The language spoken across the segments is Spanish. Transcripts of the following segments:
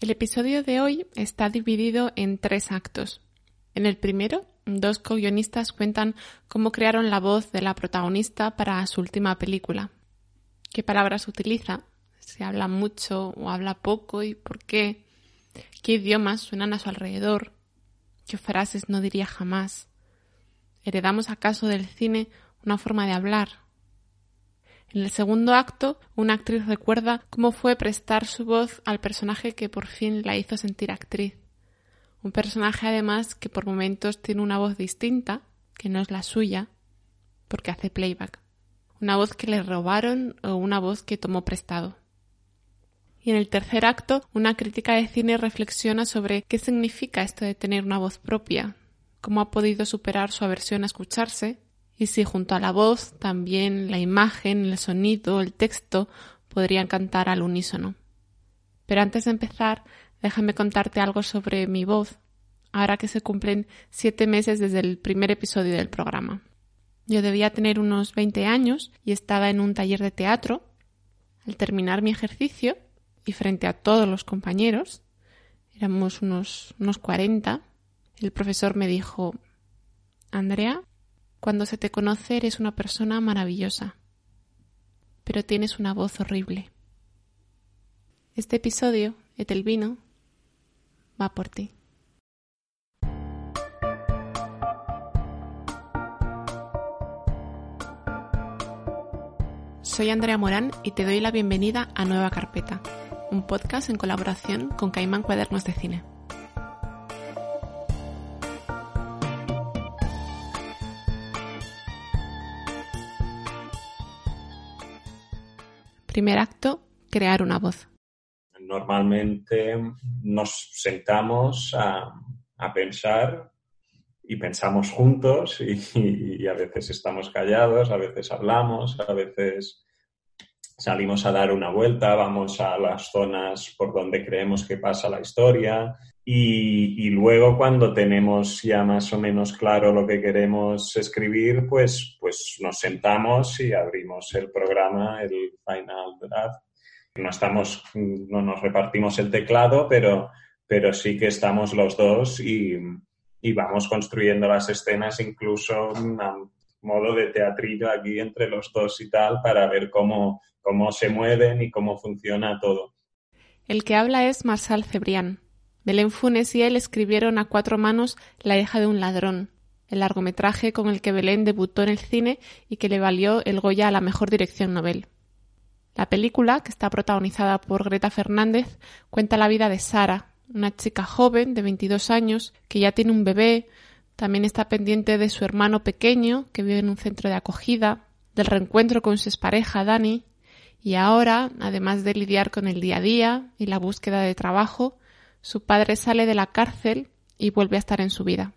el episodio de hoy está dividido en tres actos. En el primero, dos co-guionistas cuentan cómo crearon la voz de la protagonista para su última película. ¿Qué palabras utiliza? ¿Se habla mucho o habla poco y por qué? ¿Qué idiomas suenan a su alrededor? ¿Qué frases no diría jamás? ¿Heredamos acaso del cine una forma de hablar, en el segundo acto, una actriz recuerda cómo fue prestar su voz al personaje que por fin la hizo sentir actriz. Un personaje además que por momentos tiene una voz distinta, que no es la suya, porque hace playback. Una voz que le robaron o una voz que tomó prestado. Y en el tercer acto, una crítica de cine reflexiona sobre qué significa esto de tener una voz propia, cómo ha podido superar su aversión a escucharse y si junto a la voz también la imagen, el sonido, el texto podrían cantar al unísono. Pero antes de empezar, déjame contarte algo sobre mi voz, ahora que se cumplen siete meses desde el primer episodio del programa. Yo debía tener unos 20 años y estaba en un taller de teatro. Al terminar mi ejercicio y frente a todos los compañeros, éramos unos, unos 40, el profesor me dijo, Andrea, cuando se te conoce eres una persona maravillosa, pero tienes una voz horrible. Este episodio, Etelvino, va por ti. Soy Andrea Morán y te doy la bienvenida a Nueva Carpeta, un podcast en colaboración con Caimán Cuadernos de Cine. Primer acto, crear una voz. Normalmente nos sentamos a, pensar y pensamos juntos y, a veces estamos callados, a veces hablamos, a veces salimos a dar una vuelta, vamos a las zonas por donde creemos que pasa la historia y, y, luego cuando tenemos ya más o menos claro lo que queremos escribir, pues, pues nos sentamos y abrimos el programa, el Final Draft. No, estamos, no nos repartimos el teclado, pero, pero sí que estamos los dos y, y vamos construyendo las escenas incluso a modo de teatrillo aquí entre los dos y tal para ver cómo, cómo se mueven y cómo funciona todo. El que habla es Marcel Cebrián Belén Funes y él escribieron a cuatro manos La hija de un ladrón, el largometraje con el que Belén debutó en el cine y que le valió el Goya a la mejor dirección novel. La película, que está protagonizada por Greta Fernández, cuenta la vida de Sara, una chica joven de 22 años que ya tiene un bebé, también está pendiente de su hermano pequeño que vive en un centro de acogida, del reencuentro con su expareja Dani, y ahora, además de lidiar con el día a día y la búsqueda de trabajo, su padre sale de la cárcel y vuelve a estar en su vida.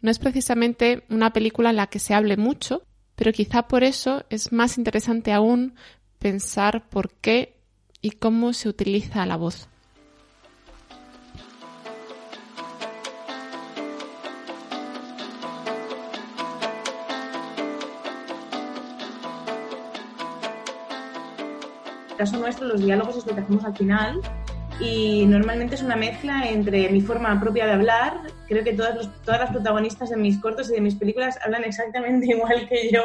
No es precisamente una película en la que se hable mucho, pero quizá por eso es más interesante aún pensar por qué y cómo se utiliza la voz. En el caso nuestro, los diálogos es lo que hacemos al final y normalmente es una mezcla entre mi forma propia de hablar, creo que todas, todas las protagonistas de mis cortos y de mis películas hablan exactamente igual que yo,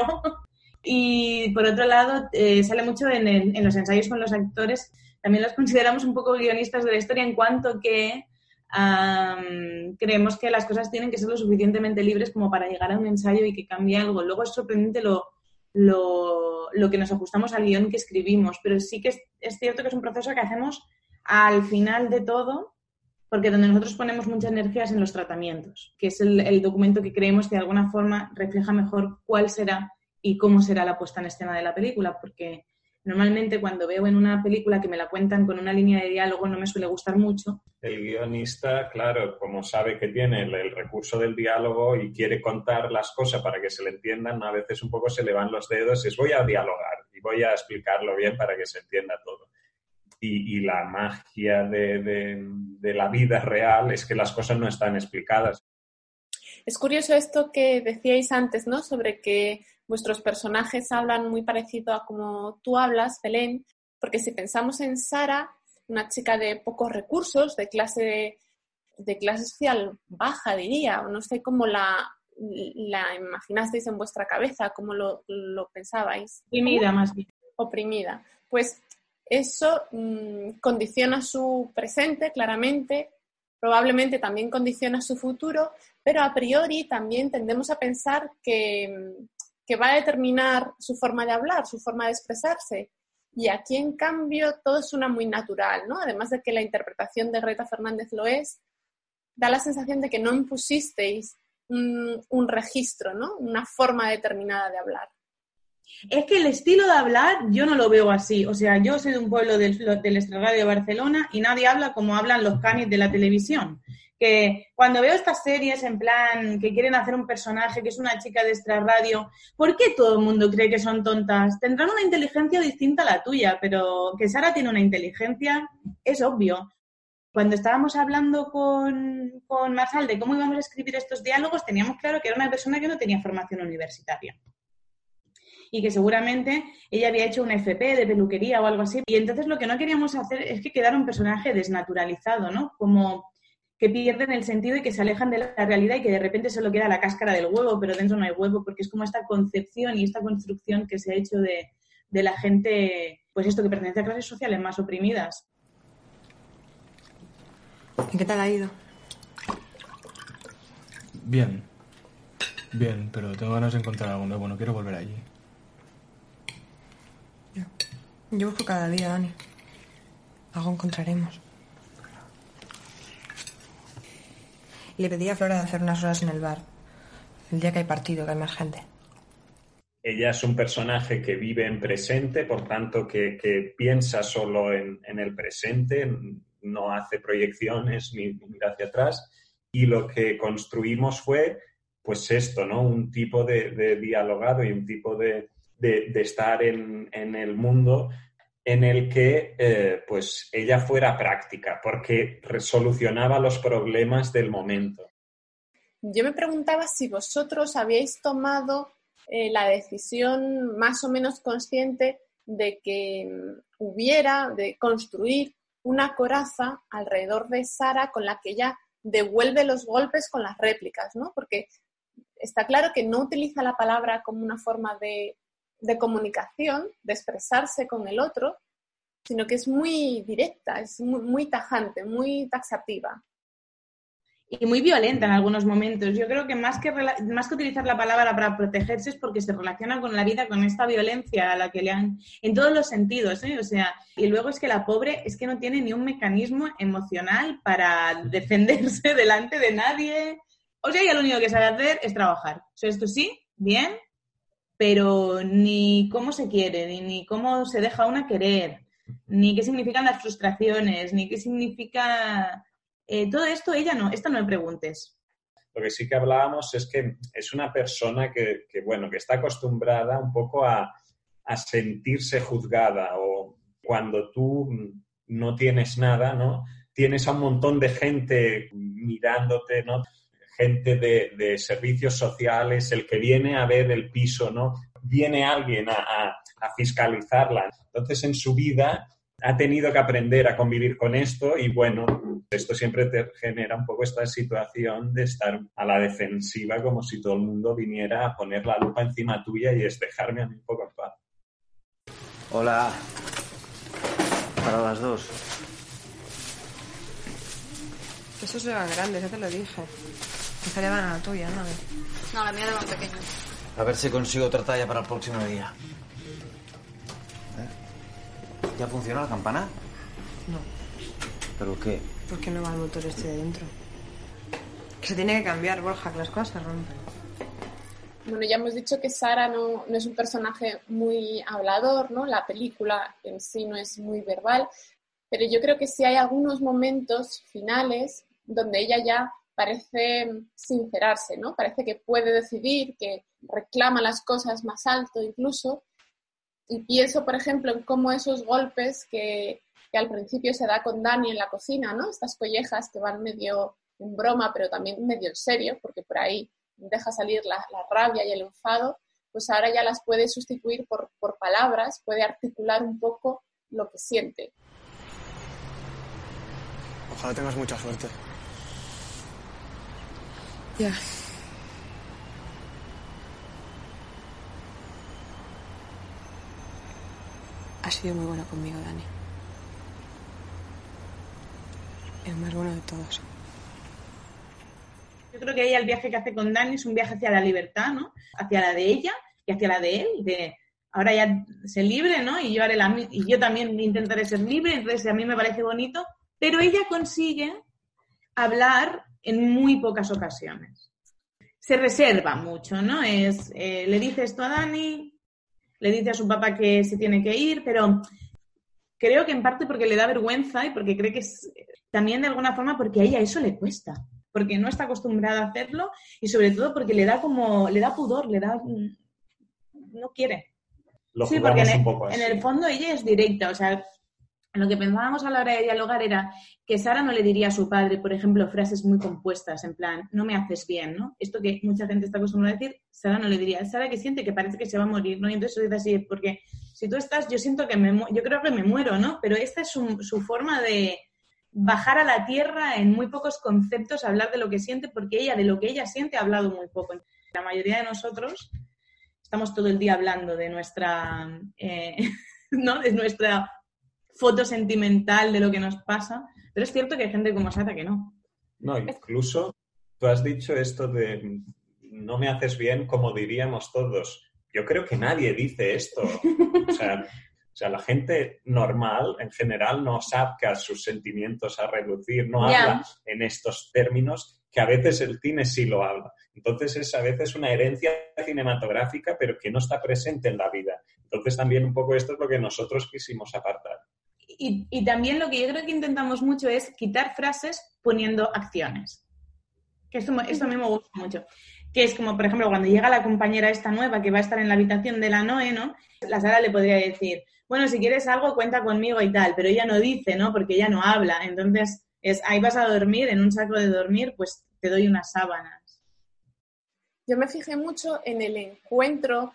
y por otro lado eh, sale mucho en, en, los ensayos con los actores, también los consideramos un poco guionistas de la historia en cuanto que creemos que las cosas tienen que ser lo suficientemente libres como para llegar a un ensayo y que cambie algo. Luego es sorprendente lo, lo, lo que nos ajustamos al guion que escribimos, pero sí que es, es cierto que es un proceso que hacemos al final de todo, porque donde nosotros ponemos muchas energías en los tratamientos, que es el, documento que creemos que de alguna forma refleja mejor cuál será y cómo será la puesta en escena de la película, porque Normalmente cuando veo en una película que me la cuentan con una línea de diálogo no me suele gustar mucho. El guionista, claro, como sabe que tiene el, recurso del diálogo y quiere contar las cosas para que se le entiendan, a veces un poco se le van los dedos y es voy a dialogar y voy a explicarlo bien para que se entienda todo. Y, la magia de, de la vida real es que las cosas no están explicadas. Es curioso esto que decíais antes, ¿no? Sobre que vuestros personajes hablan muy parecido a como tú hablas, Belén, porque si pensamos en Sara, una chica de pocos recursos, de clase, de clase social baja, diría, o no sé cómo la, la imaginasteis en vuestra cabeza, cómo lo, pensabais. Oprimida, más bien. Oprimida. Pues eso mm, condiciona su presente, claramente, probablemente también condiciona su futuro, pero a priori también tendemos a pensar que, que va a determinar su forma de hablar, su forma de expresarse. Y aquí, en cambio, todo suena muy natural, ¿no? Además de que la interpretación de Greta Fernández lo es, da la sensación de que no impusisteis un, registro, ¿no? Una forma determinada de hablar. Es que el estilo de hablar yo no lo veo así. O sea, yo soy de un pueblo del, del Extrarradio de Barcelona y nadie habla como hablan los canis de la televisión que cuando veo estas series en plan que quieren hacer un personaje que es una chica de extra radio, ¿por qué todo el mundo cree que son tontas? Tendrán una inteligencia distinta a la tuya, pero que Sara tiene una inteligencia es obvio. Cuando estábamos hablando con, con de cómo íbamos a escribir estos diálogos, teníamos claro que era una persona que no tenía formación universitaria y que seguramente ella había hecho un FP de peluquería o algo así. Y entonces lo que no queríamos hacer es que quedara un personaje desnaturalizado, ¿no? Como que pierden el sentido y que se alejan de la realidad y que de repente solo queda la cáscara del huevo, pero dentro no hay huevo, porque es como esta concepción y esta construcción que se ha hecho de, la gente, pues esto, que pertenece a clases sociales más oprimidas. ¿Y qué tal ha ido? Bien, bien, pero tengo ganas de encontrar algo nuevo, no quiero volver allí. Yo busco cada día, Dani. Algo encontraremos. le pedí a Flora de hacer unas horas en el bar. El día que hay partido, que hay más gente. Ella es un personaje que vive en presente, por tanto que, piensa solo en, el presente, no hace proyecciones ni mira hacia atrás. Y lo que construimos fue, pues esto, ¿no? Un tipo de, dialogado y un tipo de, estar en, en, el mundo en el que eh, pues ella fuera práctica, porque resolucionaba los problemas del momento. Yo me preguntaba si vosotros habíais tomado eh, la decisión más o menos consciente de que mm, hubiera, de construir una coraza alrededor de Sara con la que ella devuelve los golpes con las réplicas, ¿no? Porque está claro que no utiliza la palabra como una forma de de comunicación, de expresarse con el otro, sino que es muy directa, es muy, tajante, muy taxativa. Y muy violenta en algunos momentos. Yo creo que más que, más que utilizar la palabra para protegerse es porque se relaciona con la vida, con esta violencia a la que le han, en todos los sentidos, ¿eh? O sea, y luego es que la pobre es que no tiene ni un mecanismo emocional para defenderse delante de nadie. O sea, ella lo único que sabe hacer es trabajar. O esto sí, bien, pero ni cómo se quiere, ni, cómo se deja una querer, ni qué significan las frustraciones, ni qué significa eh, todo esto, ella no, esto no me preguntes. Lo que sí que hablábamos es que es una persona que, bueno, que está acostumbrada un poco a, a, sentirse juzgada o cuando tú no tienes nada, ¿no? Tienes a un montón de gente mirándote, ¿no? Gente de, servicios sociales, el que viene a ver el piso, ¿no? Viene alguien a, fiscalizarla. Entonces, en su vida ha tenido que aprender a convivir con esto y bueno, esto siempre te genera un poco esta situación de estar a la defensiva como si todo el mundo viniera a poner la lupa encima tuya y es dejarme a mí un poco en paz. Hola. Para las dos. Eso será grande, ya te lo dije. Estaría a la tuya, ¿no? No, la mía de más pequeña. A ver si consigo otra talla para el próximo día. ¿Eh? ¿Ya funciona la campana? No. ¿Pero qué? ¿Por qué no va el motor este de dentro? Que se tiene que cambiar, Borja, que las cosas se rompen. Bueno, ya hemos dicho que Sara no, no, es un personaje muy hablador, ¿no? La película en sí no es muy verbal, pero yo creo que sí hay algunos momentos finales donde ella ya parece sincerarse, ¿no? Parece que puede decidir, que reclama las cosas más alto incluso. Y pienso, por ejemplo, en cómo esos golpes que, que al principio se da con Dani en la cocina, ¿no? Estas collejas que van medio en broma, pero también medio en serio, porque por ahí deja salir la, la rabia y el enfado, pues ahora ya las puede sustituir por, por palabras, puede articular un poco lo que siente. Ojalá tengas mucha suerte. Ya. Has sido muy buena conmigo, Dani. El más bueno de todos. Yo creo que ella el viaje que hace con Dani es un viaje hacia la libertad, ¿no? Hacia la de ella y hacia la de él, de ahora ya ser libre, ¿no? Y yo haré la y yo también intentaré ser libre, entonces a mí me parece bonito, pero ella consigue hablar en muy pocas ocasiones. Se reserva mucho, ¿no? Es, eh, le dice esto a Dani, le dice a su papá que se tiene que ir, pero creo que en parte porque le da vergüenza y porque cree que es también de alguna forma porque a ella eso le cuesta, porque no está acostumbrada a hacerlo y sobre todo porque le da como, le da pudor, le da, no quiere. Lo sí, porque en un poco en el fondo ella es directa, o sea, lo que pensábamos a la hora de dialogar era que Sara no le diría a su padre, por ejemplo, frases muy compuestas, en plan, no me haces bien, ¿no? Esto que mucha gente está acostumbrada a decir, Sara no le diría. Sara que siente que parece que se va a morir, ¿no? Y entonces dice así, porque si tú estás, yo siento que me, yo creo que me muero, ¿no? Pero esta es su, su forma de bajar a la tierra en muy pocos conceptos, hablar de lo que siente, porque ella, de lo que ella siente, ha hablado muy poco. La mayoría de nosotros estamos todo el día hablando de nuestra, eh, ¿no? De nuestra foto sentimental de lo que nos pasa, pero es cierto que hay gente como Sara que no. No, incluso tú has dicho esto de no me haces bien como diríamos todos. Yo creo que nadie dice esto. O sea, o sea, la gente normal en general no saca sus sentimientos a reducir, no habla en estos términos que a veces el cine sí lo habla. Entonces es a veces una herencia cinematográfica, pero que no está presente en la vida. Entonces también un poco esto es lo que nosotros quisimos apartar. Y, y también lo que yo creo que intentamos mucho es quitar frases poniendo acciones. Que esto, esto a mí me gusta mucho. Que es como, por ejemplo, cuando llega la compañera esta nueva que va a estar en la habitación de la Noe, ¿no? La Sara le podría decir, bueno, si quieres algo, cuenta conmigo y tal, pero ella no dice, ¿no? Porque ella no habla. Entonces, es, ahí vas a dormir, en un saco de dormir, pues te doy unas sábanas. Yo me fijé mucho en el encuentro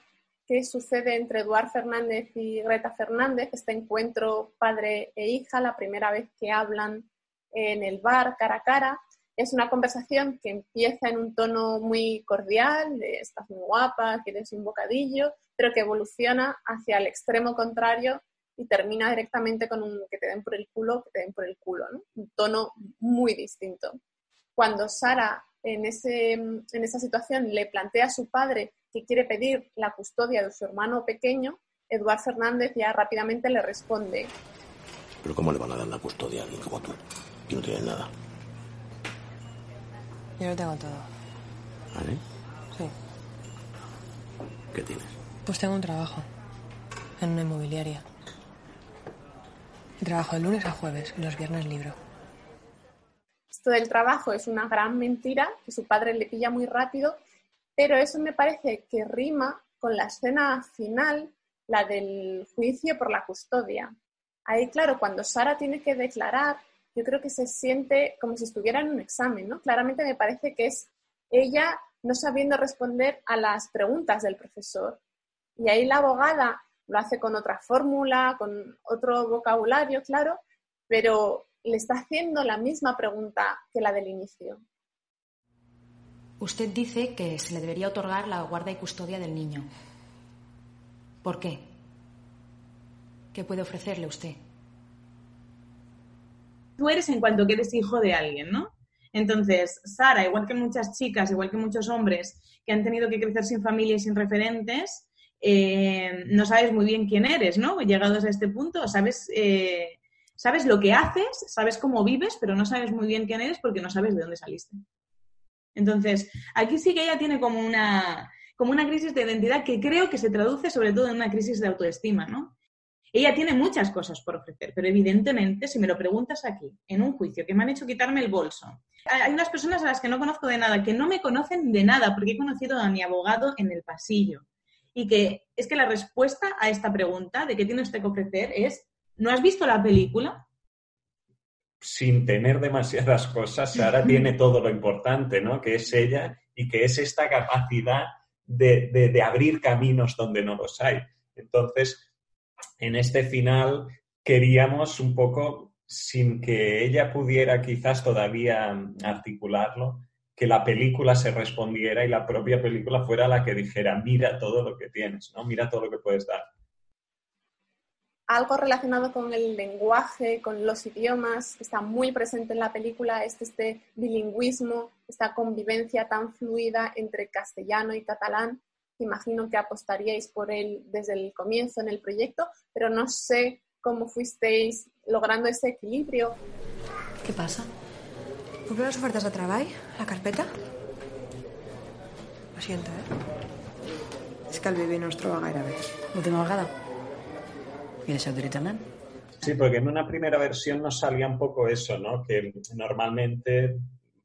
que sucede entre Eduard Fernández y Greta Fernández, este encuentro padre e hija, la primera vez que hablan en el bar cara a cara. Es una conversación que empieza en un tono muy cordial, de estás muy guapa, quieres un bocadillo, pero que evoluciona hacia el extremo contrario y termina directamente con un que te den por el culo, que te den por el culo. Un tono muy distinto. Cuando Sara en, ese, en esa situación le plantea a su padre que quiere pedir la custodia de su hermano pequeño, Eduard Fernández ya rápidamente le responde, Pero ¿cómo le van a dar la custodia a alguien como tú? Que no tiene nada. Yo lo tengo todo. ¿Vale? Sí. ¿Qué tienes? Pues tengo un trabajo. En una inmobiliaria. Y trabajo de lunes a jueves y los viernes libro. Esto del trabajo es una gran mentira, que su padre le pilla muy rápido, pero eso me parece que rima con la escena final, la del juicio por la custodia. Ahí, claro, cuando Sara tiene que declarar, yo creo que se siente como si estuviera en un examen, ¿no? Claramente me parece que es ella no sabiendo responder a las preguntas del profesor. Y ahí la abogada lo hace con otra fórmula, con otro vocabulario, claro, pero le está haciendo la misma pregunta que la del inicio. Usted dice que se le debería otorgar la guarda y custodia del niño. ¿Por qué? ¿Qué puede ofrecerle usted? Tú eres en cuanto que eres hijo de alguien, ¿no? Entonces, Sara, igual que muchas chicas, igual que muchos hombres que han tenido que crecer sin familia y sin referentes, eh, no sabes muy bien quién eres, ¿no? Llegados a este punto, sabes, eh, sabes lo que haces, sabes cómo vives, pero no sabes muy bien quién eres porque no sabes de dónde saliste. Entonces, aquí sí que ella tiene como una, como una crisis de identidad que creo que se traduce sobre todo en una crisis de autoestima, ¿no? Ella tiene muchas cosas por ofrecer, pero evidentemente, si me lo preguntas aquí, en un juicio, que me han hecho quitarme el bolso, hay unas personas a las que no conozco de nada, que no me conocen de nada, porque he conocido a mi abogado en el pasillo. Y que es que la respuesta a esta pregunta de qué tiene usted que ofrecer es, ¿no has visto la película? Sin tener demasiadas cosas, Sara tiene todo lo importante, ¿no? Que es ella y que es esta capacidad de, de abrir caminos donde no los hay. Entonces, en este final queríamos un poco, sin que ella pudiera quizás todavía articularlo, que la película se respondiera y la propia película fuera la que dijera, mira todo lo que tienes, ¿no? Mira todo lo que puedes dar. Algo relacionado con el lenguaje, con los idiomas, que está muy presente en la película, es este bilingüismo, esta convivencia tan fluida entre castellano y catalán, imagino que apostaríais por él desde el comienzo en el proyecto, pero no sé cómo fuisteis logrando ese equilibrio. ¿Qué pasa? ¿Por qué las ofertas de trabajo? ¿La carpeta? Lo siento, ¿eh? Es que el bebé no es troba gaire bé. Última vegada? I deixeu directament? Sí, porque en una primera versión nos salía un poco eso, ¿no? Que normalmente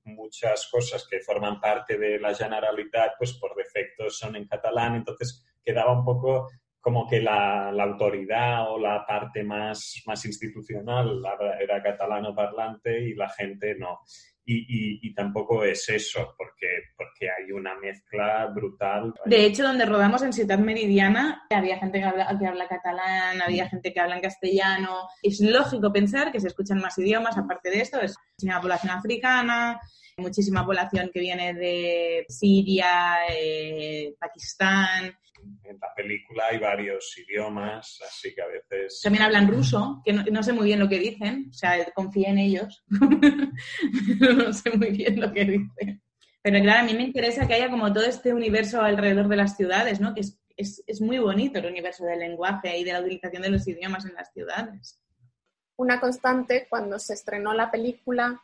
muchas cosas que forman parte de la Generalitat, pues por defecto son en catalán, entonces quedaba un poco como que la, autoridad o la parte más, más institucional era catalano parlante y la gente no. Y, tampoco es eso, porque, porque hay una mezcla brutal. De hecho, donde rodamos en Ciudad Meridiana, había gente que habla, que habla catalán, había gente que habla en castellano. Es lógico pensar que se escuchan más idiomas, aparte de esto, es una población africana, muchísima población que viene de Siria, eh, Pakistán. En la película hay varios idiomas, así que a veces... También hablan ruso, que no, sé muy bien lo que dicen, o sea, confía en ellos, no sé muy bien lo que dicen. Pero claro, a mí me interesa que haya como todo este universo alrededor de las ciudades, ¿no? Que es, es, es muy bonito el universo del lenguaje y de la utilización de los idiomas en las ciudades. Una constante cuando se estrenó la película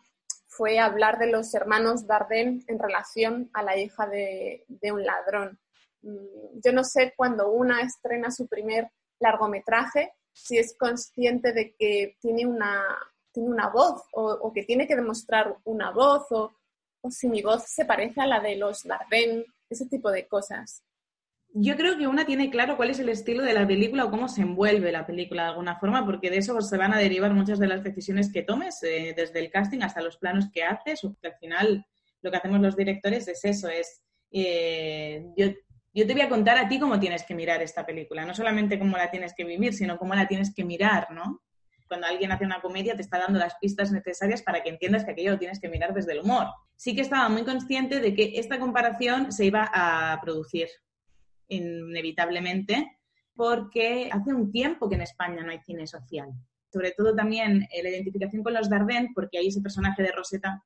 fue hablar de los hermanos Dardenne en relación a la hija de, un ladrón. Mm, yo no sé cuando una estrena su primer largometraje si es consciente de que tiene una, tiene una voz o, que tiene que demostrar una voz o, o si mi voz se parece a la de los Dardenne, ese tipo de cosas yo creo que una tiene claro cuál es el estilo de la película o cómo se envuelve la película de alguna forma, porque de eso se van a derivar muchas de las decisiones que tomes, eh, desde el casting hasta los planos que haces, o que al final lo que hacemos los directores es eso, es eh, yo, yo te voy a contar a ti cómo tienes que mirar esta película, no solamente cómo la tienes que vivir, sino cómo la tienes que mirar, ¿no? Cuando alguien hace una comedia te está dando las pistas necesarias para que entiendas que aquello lo tienes que mirar desde el humor. Sí que estaba muy consciente de que esta comparación se iba a producir inevitablemente, porque hace un tiempo que en España no hay cine social. Sobre todo también eh, la identificación con los Dardenne, porque hay ese personaje de Rosetta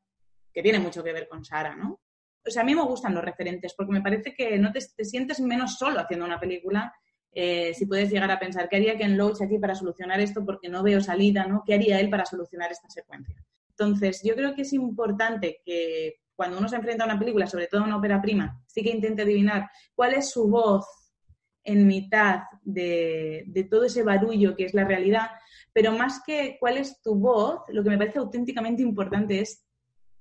que tiene mucho que ver con Sara, ¿no? O sea, a mí me gustan los referentes porque me parece que no te, sientes menos solo haciendo una película eh, si puedes llegar a pensar, ¿qué haría Ken Loach aquí para solucionar esto? Porque no veo salida, ¿no? ¿Qué haría él para solucionar esta secuencia? Entonces, yo creo que es importante que cuando uno se enfrenta a una película, sobre todo a una ópera prima, sí que intente adivinar cuál es su voz en mitad de, todo ese barullo que es la realidad, pero más que cuál es tu voz, lo que me parece auténticamente importante es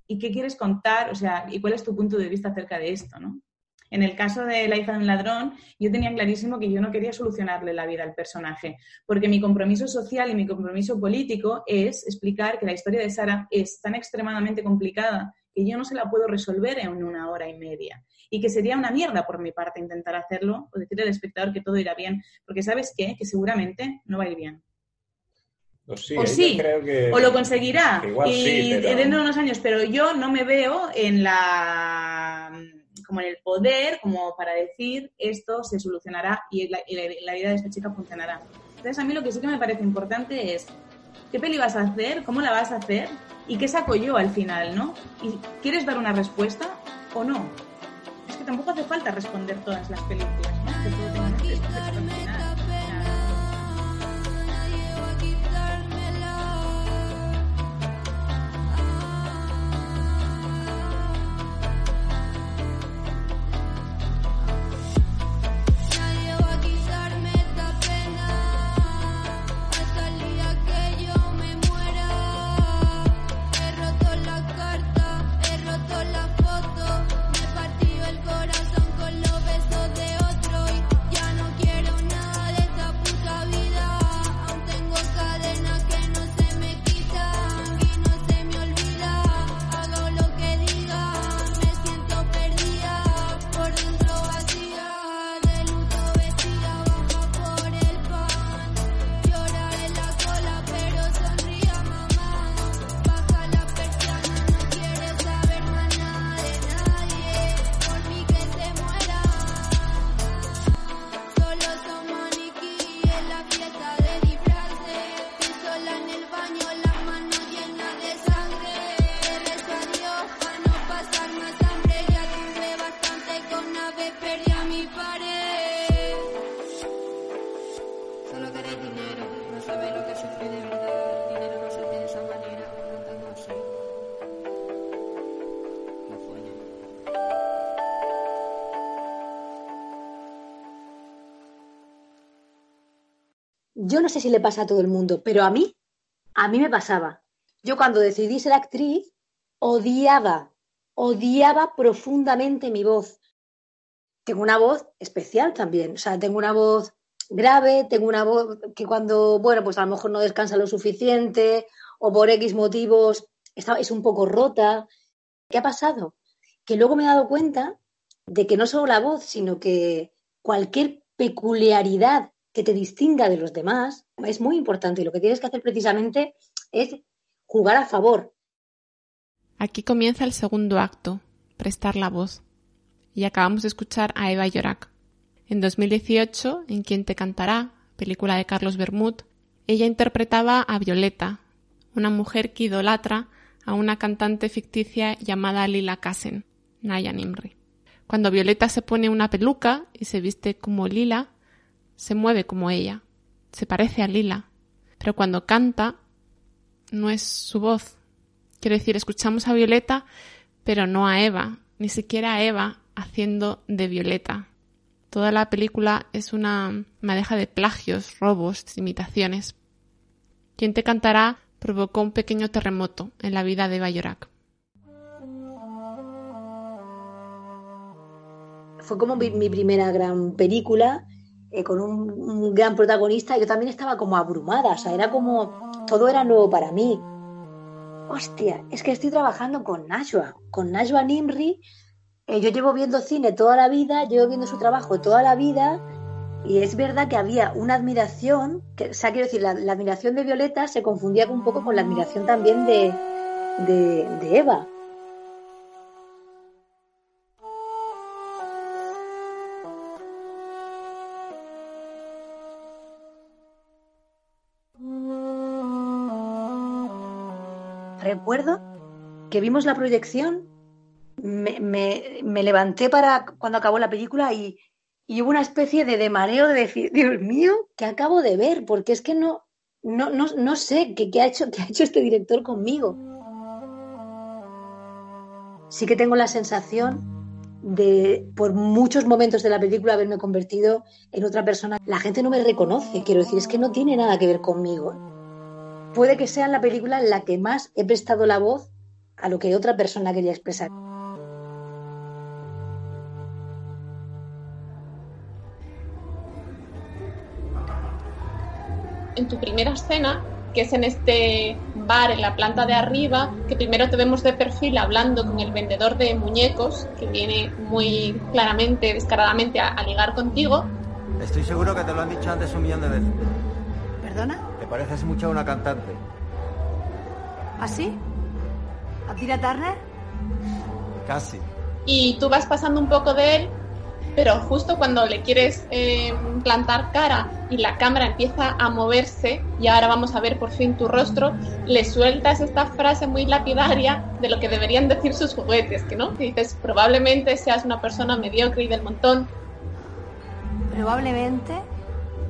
¿y qué quieres contar? O sea, ¿y cuál es tu punto de vista acerca de esto, no? En el caso de La hija de un ladrón, yo tenía clarísimo que yo no quería solucionarle la vida al personaje, porque mi compromiso social y mi compromiso político es explicar que la historia de Sara es tan extremadamente complicada que yo no se la puedo resolver en una hora y media. Y que sería una mierda por mi parte intentar hacerlo o decirle al espectador que todo irá bien, porque sabes qué, que seguramente no va a ir bien. O sí, o, sí. o lo conseguirá y dentro de unos años, pero yo no me veo en la como en el poder como para decir esto se solucionará y la, la vida de esta chica funcionará. Entonces a mí lo que sí que me parece importante es qué peli vas a hacer, cómo la vas a hacer y qué saco yo al final, ¿no? ¿Y quieres dar una respuesta o no? Es que tampoco hace falta responder todas las películas, sé si le pasa a todo el mundo, pero a mí, a mí me pasaba. Yo cuando decidí ser actriz, odiaba, odiaba profundamente mi voz. Tengo una voz especial también, o sea, tengo una voz grave, tengo una voz que cuando, bueno, pues a lo mejor no descansa lo suficiente o por X motivos está, es un poco rota. ¿Qué ha pasado? Que luego me he dado cuenta de que no solo la voz, sino que cualquier peculiaridad que te distinga de los demás es muy importante y lo que tienes que hacer precisamente es jugar a favor. Aquí comienza el segundo acto, prestar la voz. Y acabamos de escuchar a Eva Llorac. En 2018, en Quien te cantará, película de Carlos Bermud, ella interpretaba a Violeta, una mujer que idolatra a una cantante ficticia llamada Lila Kassen, Naya Nimri. Cuando Violeta se pone una peluca y se viste como Lila, se mueve como ella, se parece a Lila, pero cuando canta no es su voz. Quiero decir, escuchamos a Violeta, pero no a Eva, ni siquiera a Eva haciendo de Violeta. Toda la película es una madeja de plagios, robos, imitaciones. Quien te cantará provocó un pequeño terremoto en la vida de Bayorak. Fue como mi, primera gran película eh, con un, gran protagonista. Yo también estaba como abrumada, o sea, era como todo era nuevo para mí. Hostia, es que estoy trabajando con Najwa, con Najwa Nimri, eh, yo llevo viendo cine toda la vida, llevo viendo su trabajo toda la vida y es verdad que había una admiración, que, o sea, quiero decir, la, admiración de Violeta se confundía un poco con la admiración también de, de Eva. Recuerdo que vimos la proyección me, levanté para cuando acabó la película y, hubo una especie de, mareo de decir, Dios mío, ¿qué acabo de ver? Porque es que no, no, no, sé qué, ha hecho, qué ha hecho este director conmigo. Sí que tengo la sensación de, por muchos momentos de la película, haberme convertido en otra persona. La gente no me reconoce, quiero decir, es que no tiene nada que ver conmigo. Puede que sea la película en la que más he prestado la voz a lo que otra persona quería expresar. en tu primera escena, que es en este bar en la planta de arriba, que primero te vemos de perfil hablando con el vendedor de muñecos, que viene muy claramente, descaradamente a, ligar contigo. Estoy seguro que te lo han dicho antes un millón de veces. ¿Perdona? Pareces mucho a una cantante. ¿Así? ¿Ah, ¿A Tina Turner? Casi. Y tú vas pasando un poco de él pero justo cuando le quieres eh, plantar cara y la cámara empieza a moverse y ahora vamos a ver por fin tu rostro, le sueltas esta frase muy lapidaria de lo que deberían decir sus juguetes, que no, dices, probablemente seas una persona mediocre y del montón. Probablemente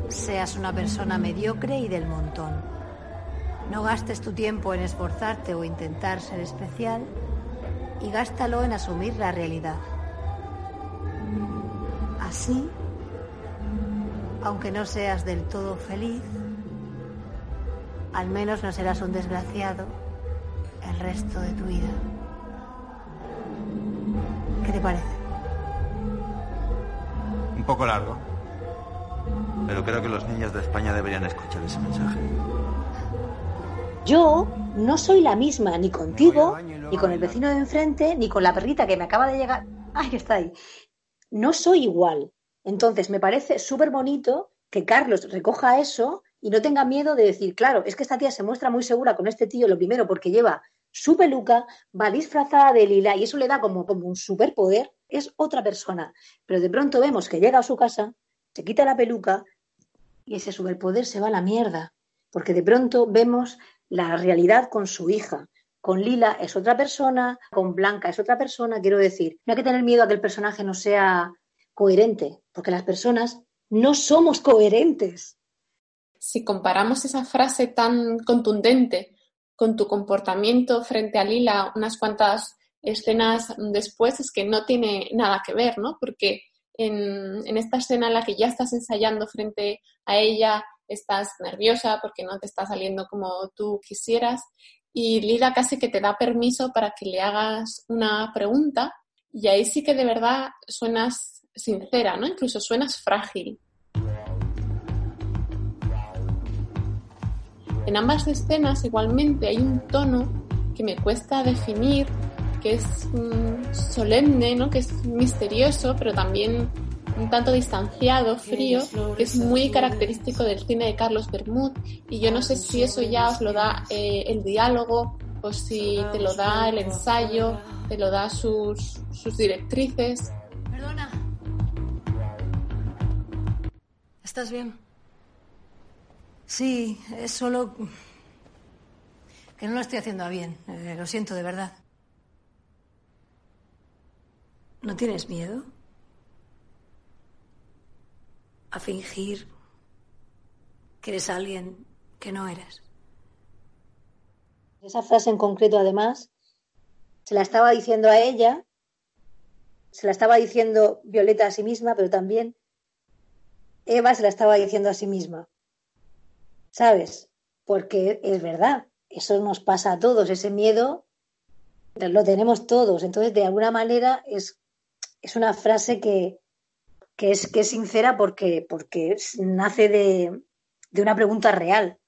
seas una persona mediocre y del montón. No gastes tu tiempo en esforzarte o intentar ser especial y gástalo en asumir la realidad. Así, aunque no seas del todo feliz, al menos no serás un desgraciado el resto de tu vida. ¿Qué te parece? Un poco largo, pero creo que los niños de España deberían escuchar ese mensaje. Yo no soy la misma ni contigo, ni con el vecino de enfrente, ni con la perrita que me acaba de llegar. ¡Ay, que está ahí! no soy igual. Entonces, me parece súper bonito que Carlos recoja eso y no tenga miedo de decir, claro, es que esta tía se muestra muy segura con este tío, lo primero porque lleva su peluca, va disfrazada de lila y eso le da como, como un superpoder, es otra persona. Pero de pronto vemos que llega a su casa, se quita la peluca y ese superpoder se va a la mierda, porque de pronto vemos la realidad con su hija, con Lila es otra persona, con Blanca es otra persona, quiero decir, no hay que tener miedo a que el personaje no sea coherente, porque las personas no somos coherentes. Si comparamos esa frase tan contundente con tu comportamiento frente a Lila unas cuantas escenas después, es que no tiene nada que ver, ¿no? Porque en, esta escena en la que ya estás ensayando frente a ella estás nerviosa porque no te está saliendo como tú quisieras y Lila casi que te da permiso para que le hagas una pregunta y ahí sí que de verdad suenas sincera, ¿no? Incluso suenas frágil. En ambas escenas igualmente hay un tono que me cuesta definir, que es mm, solemne, ¿no? que es misterioso, pero también un tanto distanciado, frío, que es muy característico del cine de Carlos Bermud. Y yo no sé si eso ya os lo da eh, el diálogo o si te lo da el ensayo, te lo da sus, sus directrices. Perdona. ¿Estás bien? Sí, es solo que no lo estoy haciendo bien. Eh, lo siento de verdad. ¿No tienes miedo? A fingir que eres alguien que no eres. Esa frase en concreto, además, se la estaba diciendo a ella, se la estaba diciendo Violeta a sí misma, pero también Eva se la estaba diciendo a sí misma. ¿Sabes? Porque es verdad, eso nos pasa a todos, ese miedo lo tenemos todos. Entonces, de alguna manera, es, es una frase que, que, es, que es sincera porque, porque nace de, de una pregunta real.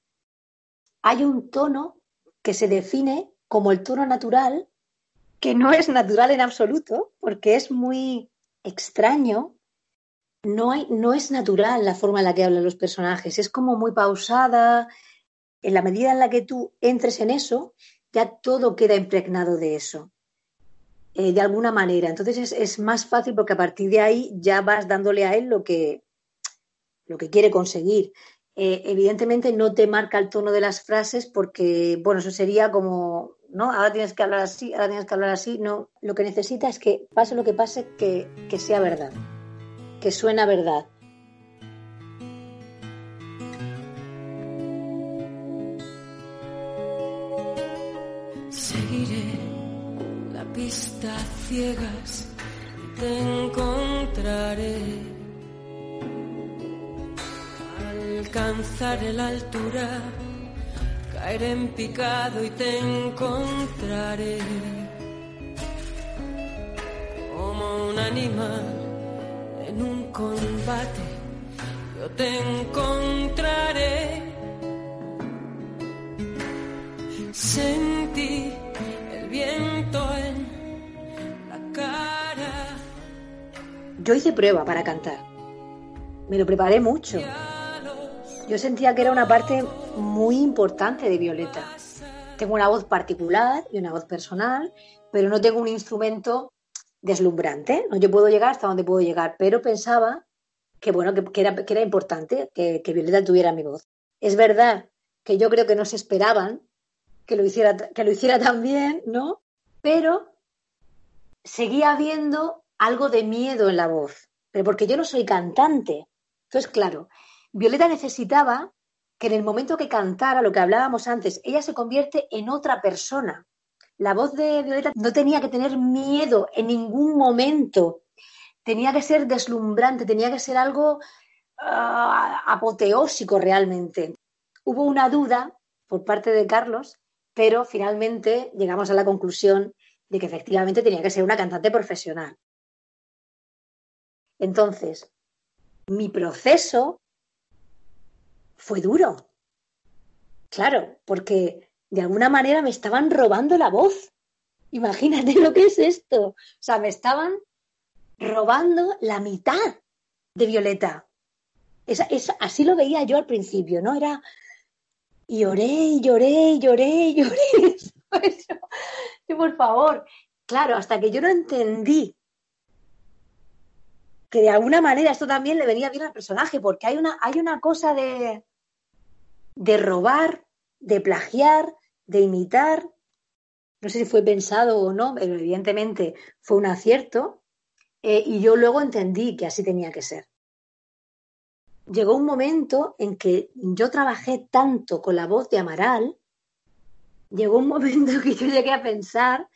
Hay un tono que se define como el tono natural, que no es natural en absoluto, porque es muy extraño no, hay, no es natural la forma en la que hablan los personajes, es como muy pausada. En la medida en la que tú entres en eso, ya todo queda impregnado de eso, eh, de alguna manera. Entonces es, es, más fácil porque a partir de ahí ya vas dándole a él lo que, lo que quiere conseguir. Eh, evidentemente no te marca el tono de las frases porque, bueno, eso sería como, ¿no? Ahora tienes que hablar así, ahora tienes que hablar así. No, lo que necesita es que pase lo que pase, que, que sea verdad que suena verdad. Ciegas te encontraré. Alcanzaré la altura, caeré en picado y te encontraré. Como un animal en un combate yo te encontraré. Sentí el viento Yo hice prueba para cantar. Me lo preparé mucho. Yo sentía que era una parte muy importante de Violeta. Tengo una voz particular y una voz personal, pero no tengo un instrumento deslumbrante. ¿no? Yo puedo llegar hasta donde puedo llegar, pero pensaba que, bueno, que, era, que era, importante que, que, Violeta tuviera mi voz. Es verdad que yo creo que no se esperaban que lo hiciera, que lo hiciera tan bien, ¿no? Pero seguía habiendo algo de miedo en la voz, pero porque yo no soy cantante. Entonces, claro, Violeta necesitaba que en el momento que cantara, lo que hablábamos antes, ella se convierte en otra persona. La voz de Violeta no tenía que tener miedo en ningún momento. Tenía que ser deslumbrante, tenía que ser algo uh, apoteósico realmente. Hubo una duda por parte de Carlos, pero finalmente llegamos a la conclusión de que efectivamente tenía que ser una cantante profesional. Entonces, mi proceso fue duro. Claro, porque de alguna manera me estaban robando la voz. Imagínate lo que es esto. O sea, me estaban robando la mitad de Violeta. así lo veía yo al principio, ¿no? Era. Y lloré, lloré, lloré, lloré. por favor. Claro, hasta que yo no entendí que de alguna manera esto también le venía bien al personaje, porque hay una, hay una cosa de, de robar de plagiar, de imitar. No sé si fue pensado o no, pero evidentemente fue un acierto. Eh, y yo luego entendí que así tenía que ser. Llegó un momento en que yo trabajé tanto con la voz de Amaral, llegó un momento que yo llegué a pensar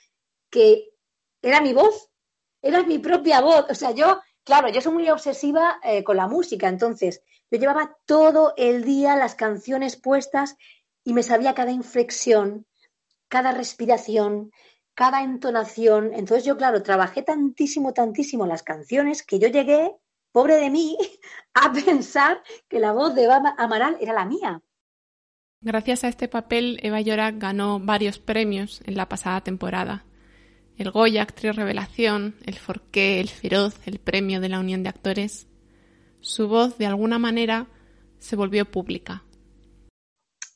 que era mi voz, era mi propia voz. O sea, yo, claro, yo soy muy obsesiva eh, con la música, entonces Yo llevaba todo el día las canciones puestas y me sabía cada inflexión, cada respiración, cada entonación. Entonces yo, claro, trabajé tantísimo, tantísimo las canciones que yo llegué, pobre de mí, a pensar que la voz de Eva Amaral era la mía. Gracias a este papel, Eva Llorac ganó varios premios en la pasada temporada. El Goya, Actriz Revelación, el Forqué, el Feroz, el Premio de la Unión de Actores. Su voz, de alguna manera, se volvió pública.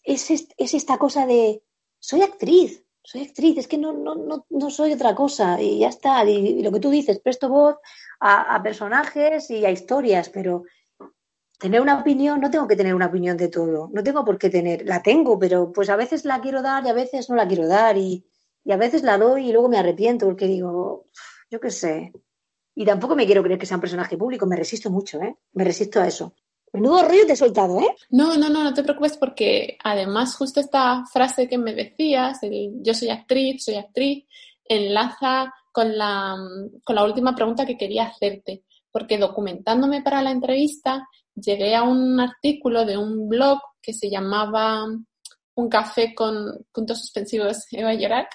Es, es esta cosa de soy actriz, soy actriz, es que no, no, no, no soy otra cosa y ya está. Y, lo que tú dices, presto voz a, personajes y a historias, pero tener una opinión, no tengo que tener una opinión de todo, no tengo por qué tener, la tengo, pero pues a veces la quiero dar y a veces no la quiero dar y, y a veces la doy y luego me arrepiento porque digo, yo qué sé. Y tampoco me quiero creer que sea un personaje público, me resisto mucho, ¿eh? Me resisto a eso. Menudo rollo te he soltado, ¿eh? No, no, no, no te preocupes porque además justo esta frase que me decías, yo soy actriz, soy actriz, enlaza con la, con la última pregunta que quería hacerte. Porque documentándome para la entrevista, llegué a un artículo de un blog que se llamaba Un café con puntos suspensivos Eva Llorac,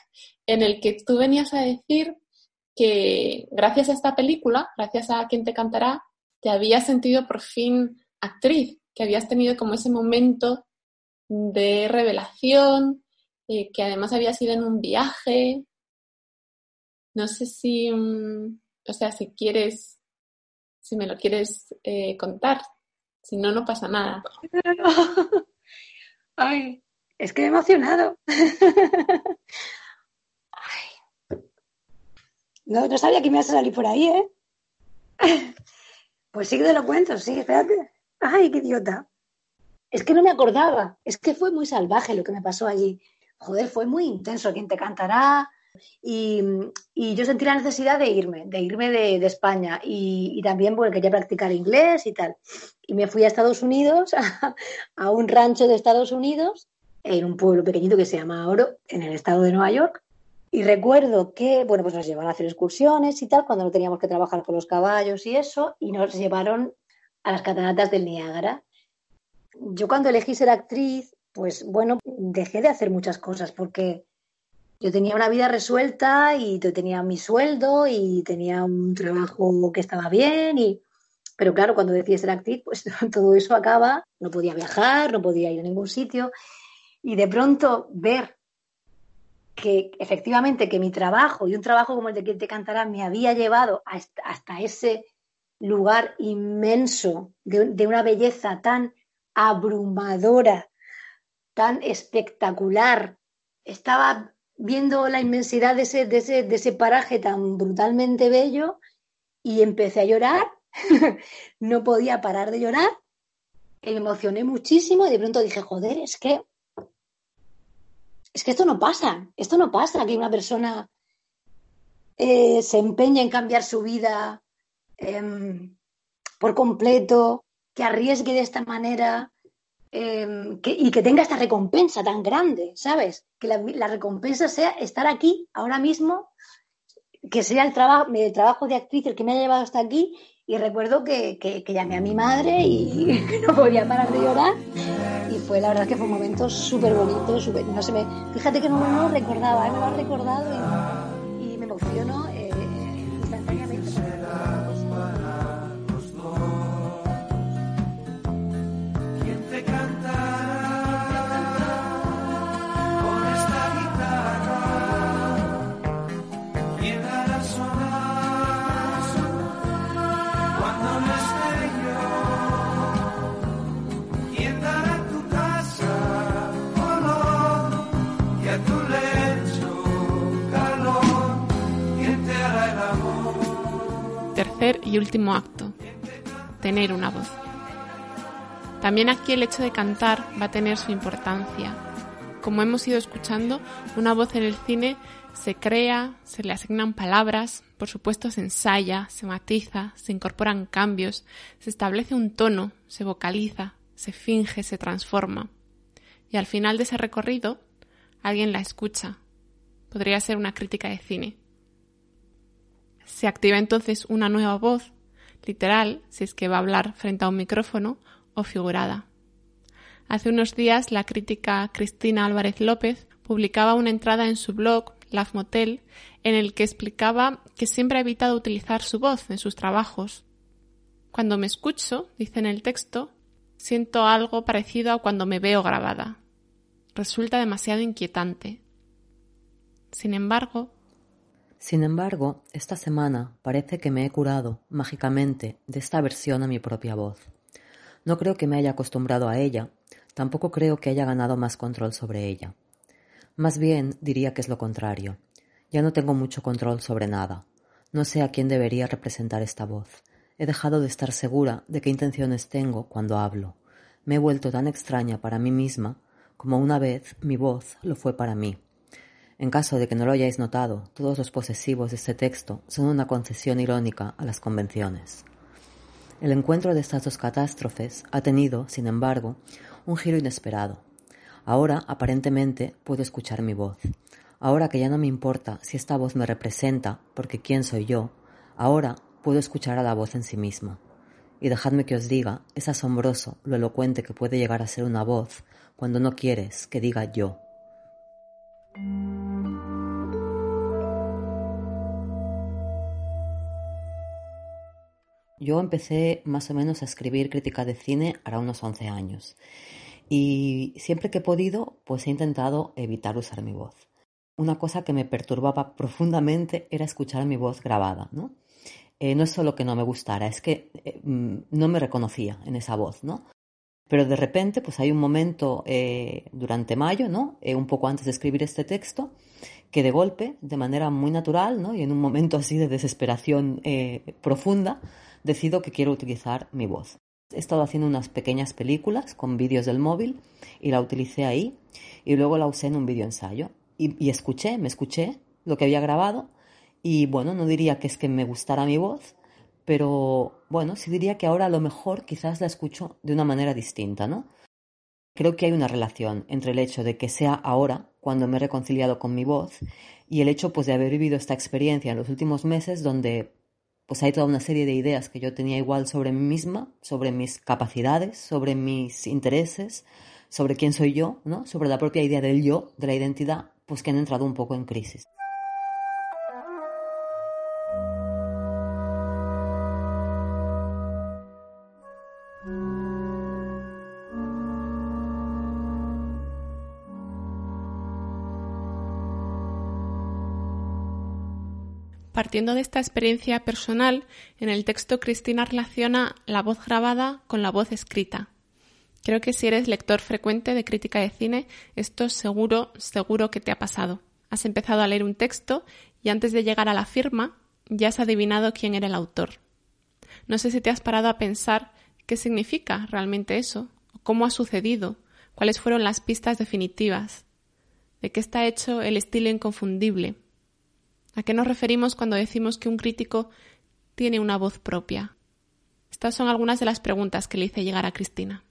en el que tú venías a decir que gracias a esta película, gracias a Quien te cantará, te habías sentido por fin actriz, que habías tenido como ese momento de revelación, eh, que además había sido en un viaje. No sé si, mm, o sea, si quieres, si me lo quieres eh, contar. Si no, no pasa nada. Ay, es que he emocionado. No, no sabía que me ibas a salir por ahí, ¿eh? Pues sí que te lo cuento, sí, espérate. ¡Ay, qué idiota! Es que no me acordaba. Es que fue muy salvaje lo que me pasó allí. Joder, fue muy intenso. ¿Quién te cantará? Y, yo sentí la necesidad de irme, de irme de, España. Y, también porque quería practicar inglés y tal. Y me fui a Estados Unidos, a, un rancho de Estados Unidos, en un pueblo pequeñito que se llama Oro, en el estado de Nueva York. Y recuerdo que, bueno, pues nos llevaron a hacer excursiones y tal, cuando no teníamos que trabajar con los caballos y eso, y nos llevaron a las cataratas del Niágara. Yo cuando elegí ser actriz, pues bueno, dejé de hacer muchas cosas porque yo tenía una vida resuelta y tenía mi sueldo y tenía un trabajo que estaba bien y pero claro, cuando decidí ser actriz, pues todo eso acaba, no podía viajar, no podía ir a ningún sitio y de pronto ver que efectivamente que mi trabajo y un trabajo como el de quien te cantará me había llevado hasta, ese lugar inmenso, de, una belleza tan abrumadora, tan espectacular. Estaba viendo la inmensidad de ese, de ese, de ese paraje tan brutalmente bello y empecé a llorar. no podía parar de llorar. me emocioné muchísimo y de pronto dije, joder, es que es que esto no pasa, esto no pasa, que una persona eh, se empeña en cambiar su vida Em, por completo, que arriesgue de esta manera em, y que tenga esta recompensa tan grande, ¿sabes? Que la, recompensa sea estar aquí ahora mismo, que sea el, trabajo el trabajo de actriz el que me ha llevado hasta aquí. Y recuerdo que, llamé a mi madre y no podía parar de llorar. Fue la verdad que fue un momento súper bonito, no se me, fíjate que no, me lo recordaba, ¿eh? me lo ha recordado y, y me emocionó. y último acto, tener una voz. También aquí el hecho de cantar va a tener su importancia. Como hemos ido escuchando, una voz en el cine se crea, se le asignan palabras, por supuesto se ensaya, se matiza, se incorporan cambios, se establece un tono, se vocaliza, se finge, se transforma. Y al final de ese recorrido, alguien la escucha. Podría ser una crítica de cine. Se activa entonces una nueva voz, literal, si es que va a hablar frente a un micrófono, o figurada. Hace unos días la crítica Cristina Álvarez López publicaba una entrada en su blog Love Motel en el que explicaba que siempre ha evitado utilizar su voz en sus trabajos. Cuando me escucho, dice en el texto, siento algo parecido a cuando me veo grabada. Resulta demasiado inquietante. Sin embargo, sin embargo, esta semana parece que me he curado mágicamente de esta aversión a mi propia voz. No creo que me haya acostumbrado a ella, tampoco creo que haya ganado más control sobre ella. Más bien diría que es lo contrario. Ya no tengo mucho control sobre nada. No sé a quién debería representar esta voz. He dejado de estar segura de qué intenciones tengo cuando hablo. Me he vuelto tan extraña para mí misma como una vez mi voz lo fue para mí. En caso de que no lo hayáis notado, todos los posesivos de este texto son una concesión irónica a las convenciones. El encuentro de estas dos catástrofes ha tenido, sin embargo, un giro inesperado. Ahora, aparentemente, puedo escuchar mi voz. Ahora que ya no me importa si esta voz me representa, porque quién soy yo, ahora puedo escuchar a la voz en sí misma. Y dejadme que os diga, es asombroso lo elocuente que puede llegar a ser una voz cuando no quieres que diga yo. Yo empecé más o menos a escribir crítica de cine ahora unos 11 años y siempre que he podido pues he intentado evitar usar mi voz. Una cosa que me perturbaba profundamente era escuchar mi voz grabada, ¿no? Eh, no es solo que no me gustara, es que eh, mm, no me reconocía en esa voz, ¿no? Pero de repente, pues hay un momento eh, durante mayo, ¿no? un poco antes de escribir este texto, que de golpe, de manera muy natural, ¿no? Y en un momento así de desesperación profunda, decido que quiero utilizar mi voz. He estado haciendo unas pequeñas películas con vídeos del móvil y la utilicé ahí y luego la usé en un vídeo ensayo. Y, escuché, me escuché lo que había grabado y bueno, no diría que es que me gustara mi voz, pero bueno, sí diría que ahora a lo mejor quizás la escucho de una manera distinta, ¿no? Creo que hay una relación entre el hecho de que sea ahora, cuando me he reconciliado con mi voz, y el hecho pues de haber vivido esta experiencia en los últimos meses donde pues hay toda una serie de ideas que yo tenía igual sobre mí misma, sobre mis capacidades, sobre mis intereses, sobre quién soy yo, ¿no? sobre la propia idea del yo, de la identidad, pues que han entrado un poco en crisis. Partiendo de esta experiencia personal, en el texto Cristina relaciona la voz grabada con la voz escrita. Creo que si eres lector frecuente de crítica de cine, esto seguro, seguro que te ha pasado. Has empezado a leer un texto y antes de llegar a la firma ya has adivinado quién era el autor. No sé si te has parado a pensar qué significa realmente eso, cómo ha sucedido, cuáles fueron las pistas definitivas, de qué está hecho el estilo inconfundible, ¿A qué nos referimos cuando decimos que un crítico tiene una voz propia? Estas son algunas de las preguntas que le hice llegar a Cristina.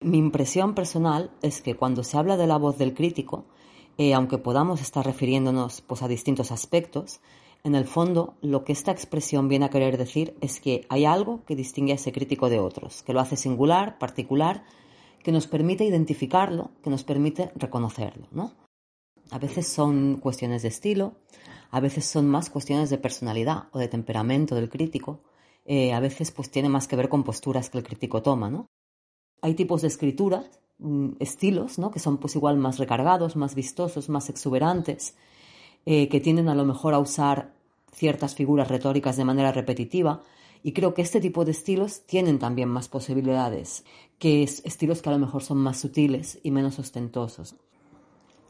Mi impresión personal es que cuando se habla de la voz del crítico, eh, aunque podamos estar refiriéndonos pues, a distintos aspectos, en el fondo lo que esta expresión viene a querer decir es que hay algo que distingue a ese crítico de otros, que lo hace singular, particular, que nos permite identificarlo, que nos permite reconocerlo. ¿no? A veces son cuestiones de estilo, a veces son más cuestiones de personalidad o de temperamento del crítico, eh, a veces pues tiene más que ver con posturas que el crítico toma, ¿no? Hay tipos de escrituras, mm, estilos, ¿no? Que son pues igual más recargados, más vistosos, más exuberantes, eh, que tienden a lo mejor a usar ciertas figuras retóricas de manera repetitiva, y creo que este tipo de estilos tienen también más posibilidades que estilos que a lo mejor son más sutiles y menos ostentosos.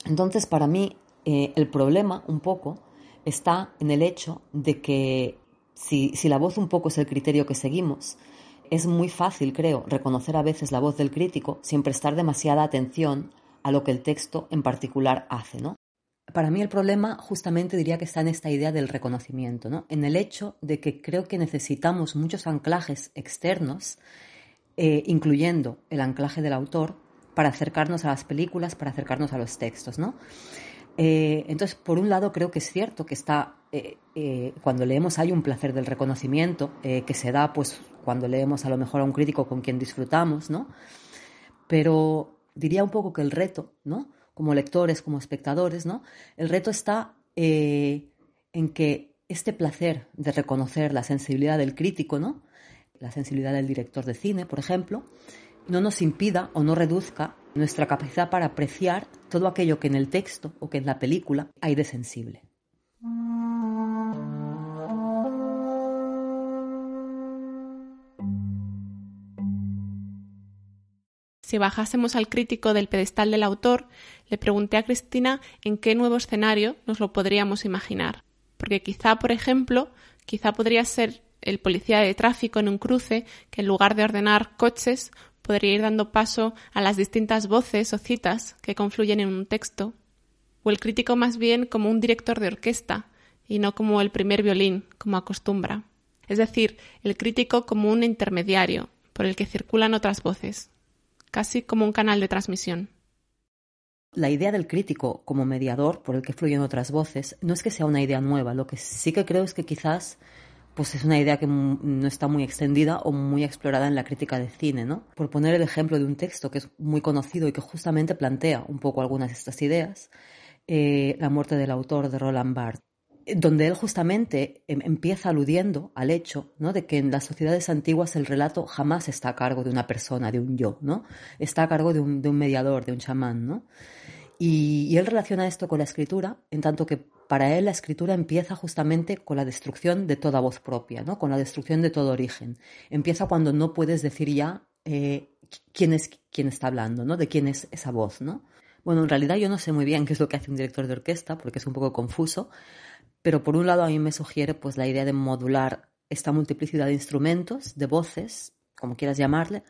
Entonces, para mí, eh, el problema un poco está en el hecho de que si, la voz un poco es el criterio que seguimos, es muy fácil, creo, reconocer a veces la voz del crítico sin prestar demasiada atención a lo que el texto en particular hace, ¿no? Para mí el problema justamente diría que está en esta idea del reconocimiento, ¿no? En el hecho de que creo que necesitamos muchos anclajes externos, eh, incluyendo el anclaje del autor, para acercarnos a las películas, para acercarnos a los textos, ¿no? Eh, entonces, por un lado, creo que es cierto que está, eh, eh, cuando leemos hay un placer del reconocimiento que se da, pues, cuando leemos a lo mejor a un crítico con quien disfrutamos, ¿no? Pero diría un poco que el reto, ¿no? Como lectores, como espectadores, ¿no? El reto está eh, en que este placer de reconocer la sensibilidad del crítico, ¿no? La sensibilidad del director de cine, por ejemplo, no nos impida o no reduzca nuestra capacidad para apreciar todo aquello que en el texto o que en la película hay de sensible. Si bajásemos al crítico del pedestal del autor, le pregunté a Cristina en qué nuevo escenario nos lo podríamos imaginar. Porque quizá, por ejemplo, quizá podría ser el policía de tráfico en un cruce que en lugar de ordenar coches podría ir dando paso a las distintas voces o citas que confluyen en un texto, o el crítico más bien como un director de orquesta y no como el primer violín, como acostumbra. Es decir, el crítico como un intermediario por el que circulan otras voces, casi como un canal de transmisión. La idea del crítico como mediador por el que fluyen otras voces no es que sea una idea nueva, lo que sí que creo es que quizás pues es una idea que no está muy extendida o muy explorada en la crítica de cine, ¿no? Por poner el ejemplo de un texto que es muy conocido y que justamente plantea un poco algunas de estas ideas, eh, La muerte del autor de Roland Barthes, donde él justamente em, empieza aludiendo al hecho ¿no? de que en las sociedades antiguas el relato jamás está a cargo de una persona, de un yo, ¿no? Está a cargo de un, de un mediador, de un chamán, ¿no? Y, él relaciona esto con la escritura, en tanto que para él la escritura empieza justamente con la destrucción de toda voz propia, ¿no? con la destrucción de todo origen. Empieza cuando no puedes decir ya eh, quién es quién está hablando, ¿no? de quién es esa voz. ¿no? Bueno, en realidad yo no sé muy bien qué es lo que hace un director de orquesta, porque es un poco confuso, pero por un lado a mí me sugiere pues, la idea de modular esta multiplicidad de instrumentos, de voces, como quieras llamarle,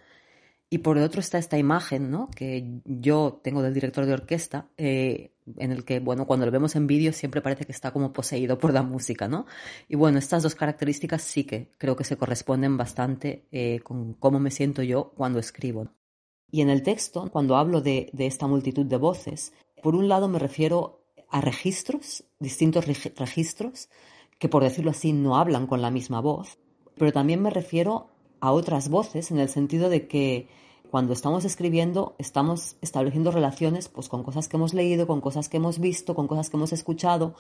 y por otro está esta imagen ¿no? que yo tengo del director de orquesta, eh, en el que, bueno, cuando lo vemos en vídeo siempre parece que está como poseído por la música, ¿no? Y bueno, estas dos características sí que creo que se corresponden bastante eh, con cómo me siento yo cuando escribo. Y en el texto, cuando hablo de, de esta multitud de voces, por un lado me refiero a registros, distintos registros, que por decirlo así no hablan con la misma voz, pero también me refiero a otras voces en el sentido de que cuando estamos escribiendo estamos estableciendo relaciones pues, con cosas que hemos leído, con cosas que hemos visto, con cosas que hemos escuchado,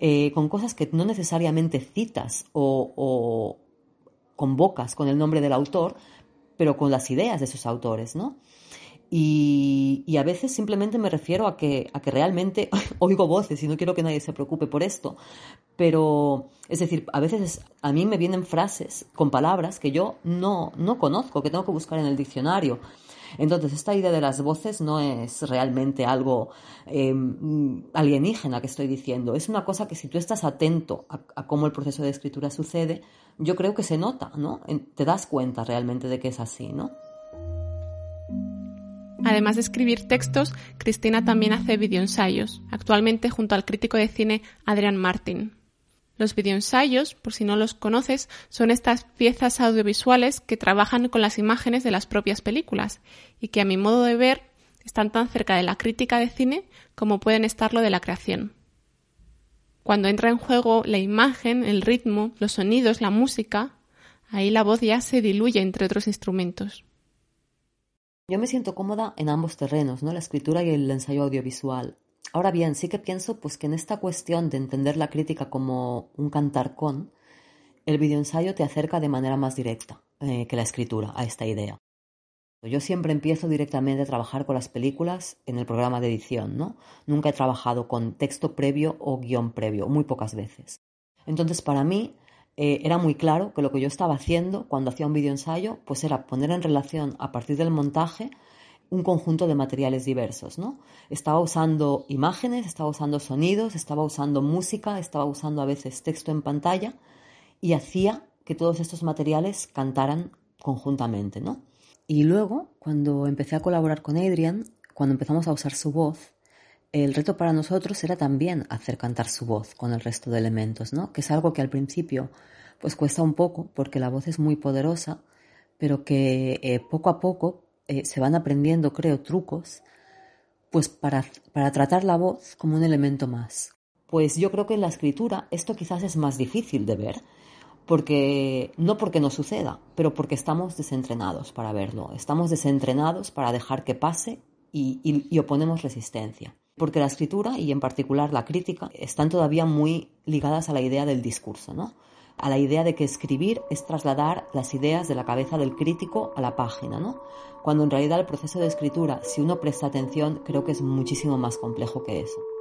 eh, con cosas que no necesariamente citas o, convocas con el nombre del autor, pero con las ideas de esos autores, ¿no? Y, a veces simplemente me refiero a que, a que realmente oigo voces y no quiero que nadie se preocupe por esto. Pero, es decir, a veces a mí me vienen frases con palabras que yo no, no conozco, que tengo que buscar en el diccionario. Entonces, esta idea de las voces no es realmente algo em, alienígena que estoy diciendo. Es una cosa que si tú estás atento a, a, cómo el proceso de escritura sucede, yo creo que se nota, ¿no? Te das cuenta realmente de que es así, ¿no? Además de escribir textos, Cristina también hace videoensayos, actualmente junto al crítico de cine Adrian Martin. Los videoensayos, por si no los conoces, son estas piezas audiovisuales que trabajan con las imágenes de las propias películas y que a mi modo de ver están tan cerca de la crítica de cine como pueden estarlo de la creación. Cuando entra en juego la imagen, el ritmo, los sonidos, la música, ahí la voz ya se diluye entre otros instrumentos. Yo me siento cómoda en ambos terrenos, ¿no? La escritura y el ensayo audiovisual. Ahora bien, sí que pienso pues que en esta cuestión de entender la crítica como un cantar con, el videoensayo te acerca de manera más directa eh, que la escritura a esta idea. Yo siempre empiezo directamente a trabajar con las películas en el programa de edición, ¿no? Nunca he trabajado con texto previo o guion previo, muy pocas veces. Entonces, para mí, eh, era muy claro que lo que yo estaba haciendo cuando hacía un vídeo ensayo, pues era poner en relación a partir del montaje un conjunto de materiales diversos, ¿no? Estaba usando imágenes, estaba usando sonidos, estaba usando música, estaba usando a veces texto en pantalla y hacía que todos estos materiales cantaran conjuntamente, ¿no? Y luego, cuando empecé a colaborar con Adrian, cuando empezamos a usar su voz, el reto para nosotros era también hacer cantar su voz con el resto de elementos, ¿no? Que es algo que al principio pues cuesta un poco porque la voz es muy poderosa, pero que eh, poco a poco eh, se van aprendiendo, creo, trucos pues para, para tratar la voz como un elemento más. Pues yo creo que en la escritura esto quizás es más difícil de ver, porque no porque no suceda, pero porque estamos desentrenados para verlo, estamos desentrenados para dejar que pase y, y, oponemos resistencia. Porque la escritura y en particular la crítica están todavía muy ligadas a la idea del discurso, ¿no? a la idea de que escribir es trasladar las ideas de la cabeza del crítico a la página, ¿no? Cuando en realidad el proceso de escritura, si uno presta atención, creo que es muchísimo más complejo que eso.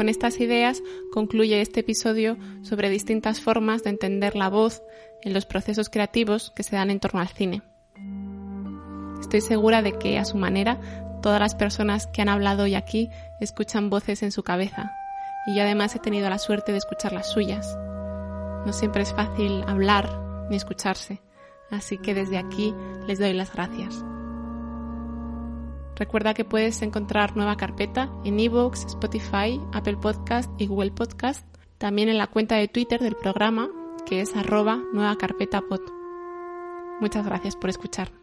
Con estas ideas concluye este episodio sobre distintas formas de entender la voz en los procesos creativos que se dan en torno al cine. Estoy segura de que, a su manera, todas las personas que han hablado hoy aquí escuchan voces en su cabeza, y yo además he tenido la suerte de escuchar las suyas. No siempre es fácil hablar ni escucharse, así que desde aquí les doy las gracias. Recuerda que puedes encontrar nueva carpeta en iVoox, Spotify, Apple Podcast y Google Podcast, también en la cuenta de Twitter del programa, que es arroba nueva carpeta pod. Muchas gracias por escuchar.